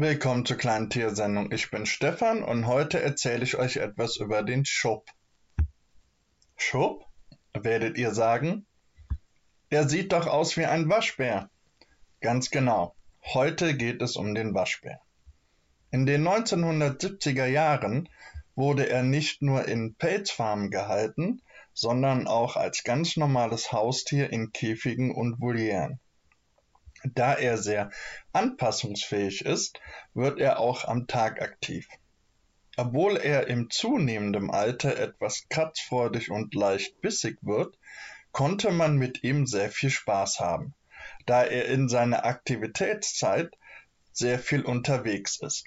Willkommen zur kleinen Tiersendung. Ich bin Stefan und heute erzähle ich euch etwas über den Schupp. Schupp? werdet ihr sagen? Er sieht doch aus wie ein Waschbär. Ganz genau. Heute geht es um den Waschbär. In den 1970er Jahren wurde er nicht nur in Pelzfarmen gehalten, sondern auch als ganz normales Haustier in Käfigen und Volieren. Da er sehr anpassungsfähig ist, wird er auch am Tag aktiv. Obwohl er im zunehmenden Alter etwas kratzfreudig und leicht bissig wird, konnte man mit ihm sehr viel Spaß haben, da er in seiner Aktivitätszeit sehr viel unterwegs ist.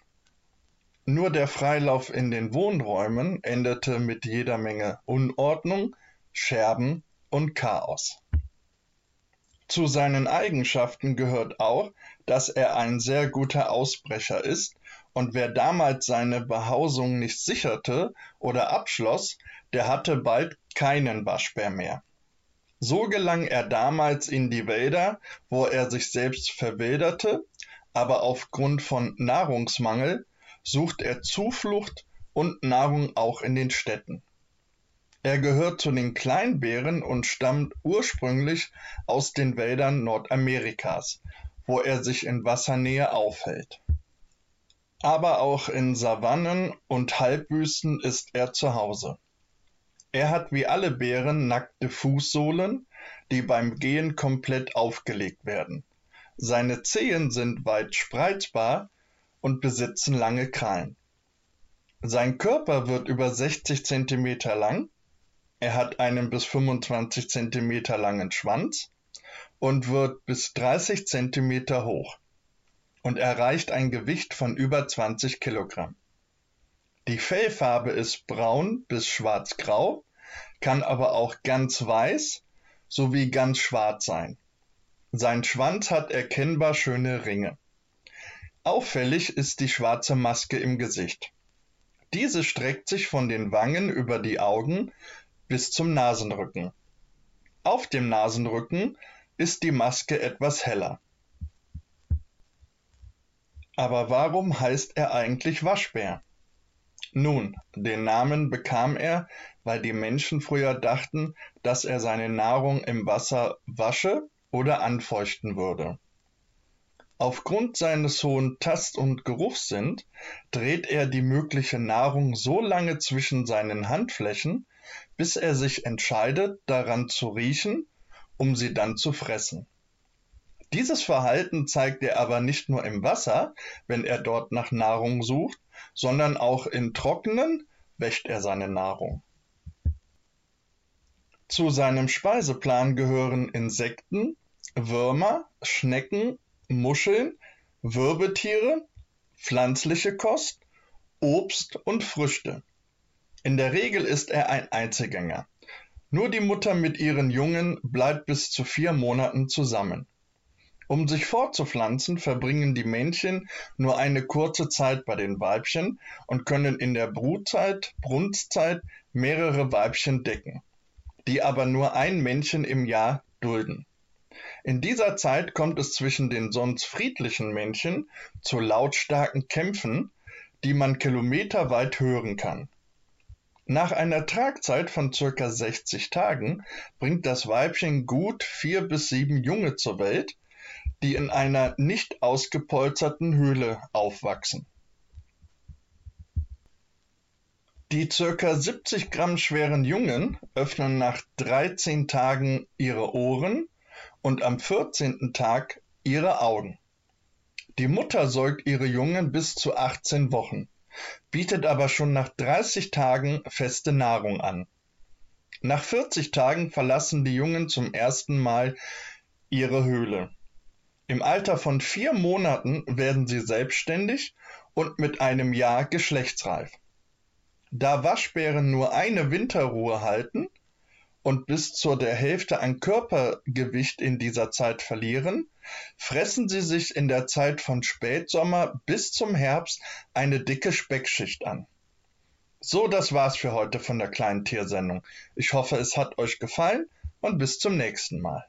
Nur der Freilauf in den Wohnräumen endete mit jeder Menge Unordnung, Scherben und Chaos. Zu seinen Eigenschaften gehört auch, dass er ein sehr guter Ausbrecher ist, und wer damals seine Behausung nicht sicherte oder abschloss, der hatte bald keinen Waschbär mehr. So gelang er damals in die Wälder, wo er sich selbst verwilderte, aber aufgrund von Nahrungsmangel sucht er Zuflucht und Nahrung auch in den Städten. Er gehört zu den Kleinbären und stammt ursprünglich aus den Wäldern Nordamerikas, wo er sich in Wassernähe aufhält. Aber auch in Savannen und Halbwüsten ist er zu Hause. Er hat wie alle Bären nackte Fußsohlen, die beim Gehen komplett aufgelegt werden. Seine Zehen sind weit spreizbar und besitzen lange Krallen. Sein Körper wird über 60 Zentimeter lang er hat einen bis 25 Zentimeter langen Schwanz und wird bis 30 Zentimeter hoch und erreicht ein Gewicht von über 20 Kilogramm. Die Fellfarbe ist braun bis schwarzgrau, kann aber auch ganz weiß sowie ganz schwarz sein. Sein Schwanz hat erkennbar schöne Ringe. Auffällig ist die schwarze Maske im Gesicht. Diese streckt sich von den Wangen über die Augen bis zum Nasenrücken. Auf dem Nasenrücken ist die Maske etwas heller. Aber warum heißt er eigentlich Waschbär? Nun, den Namen bekam er, weil die Menschen früher dachten, dass er seine Nahrung im Wasser wasche oder anfeuchten würde. Aufgrund seines hohen Tast- und Geruchssinns dreht er die mögliche Nahrung so lange zwischen seinen Handflächen, bis er sich entscheidet, daran zu riechen, um sie dann zu fressen. Dieses Verhalten zeigt er aber nicht nur im Wasser, wenn er dort nach Nahrung sucht, sondern auch in Trockenen wäscht er seine Nahrung. Zu seinem Speiseplan gehören Insekten, Würmer, Schnecken, Muscheln, Wirbeltiere, pflanzliche Kost, Obst und Früchte. In der Regel ist er ein Einzelgänger. Nur die Mutter mit ihren Jungen bleibt bis zu vier Monaten zusammen. Um sich fortzupflanzen, verbringen die Männchen nur eine kurze Zeit bei den Weibchen und können in der Brutzeit, Brunstzeit mehrere Weibchen decken, die aber nur ein Männchen im Jahr dulden. In dieser Zeit kommt es zwischen den sonst friedlichen Männchen zu lautstarken Kämpfen, die man kilometerweit hören kann. Nach einer Tragzeit von circa 60 Tagen bringt das Weibchen gut vier bis sieben Junge zur Welt, die in einer nicht ausgepolsterten Höhle aufwachsen. Die circa 70 Gramm schweren Jungen öffnen nach 13 Tagen ihre Ohren und am 14. Tag ihre Augen. Die Mutter säugt ihre Jungen bis zu 18 Wochen bietet aber schon nach 30 Tagen feste Nahrung an. Nach 40 Tagen verlassen die Jungen zum ersten Mal ihre Höhle. Im Alter von vier Monaten werden sie selbstständig und mit einem Jahr geschlechtsreif. Da Waschbären nur eine Winterruhe halten, und bis zur der Hälfte an Körpergewicht in dieser Zeit verlieren, fressen sie sich in der Zeit von Spätsommer bis zum Herbst eine dicke Speckschicht an. So, das war's für heute von der kleinen Tiersendung. Ich hoffe, es hat euch gefallen und bis zum nächsten Mal.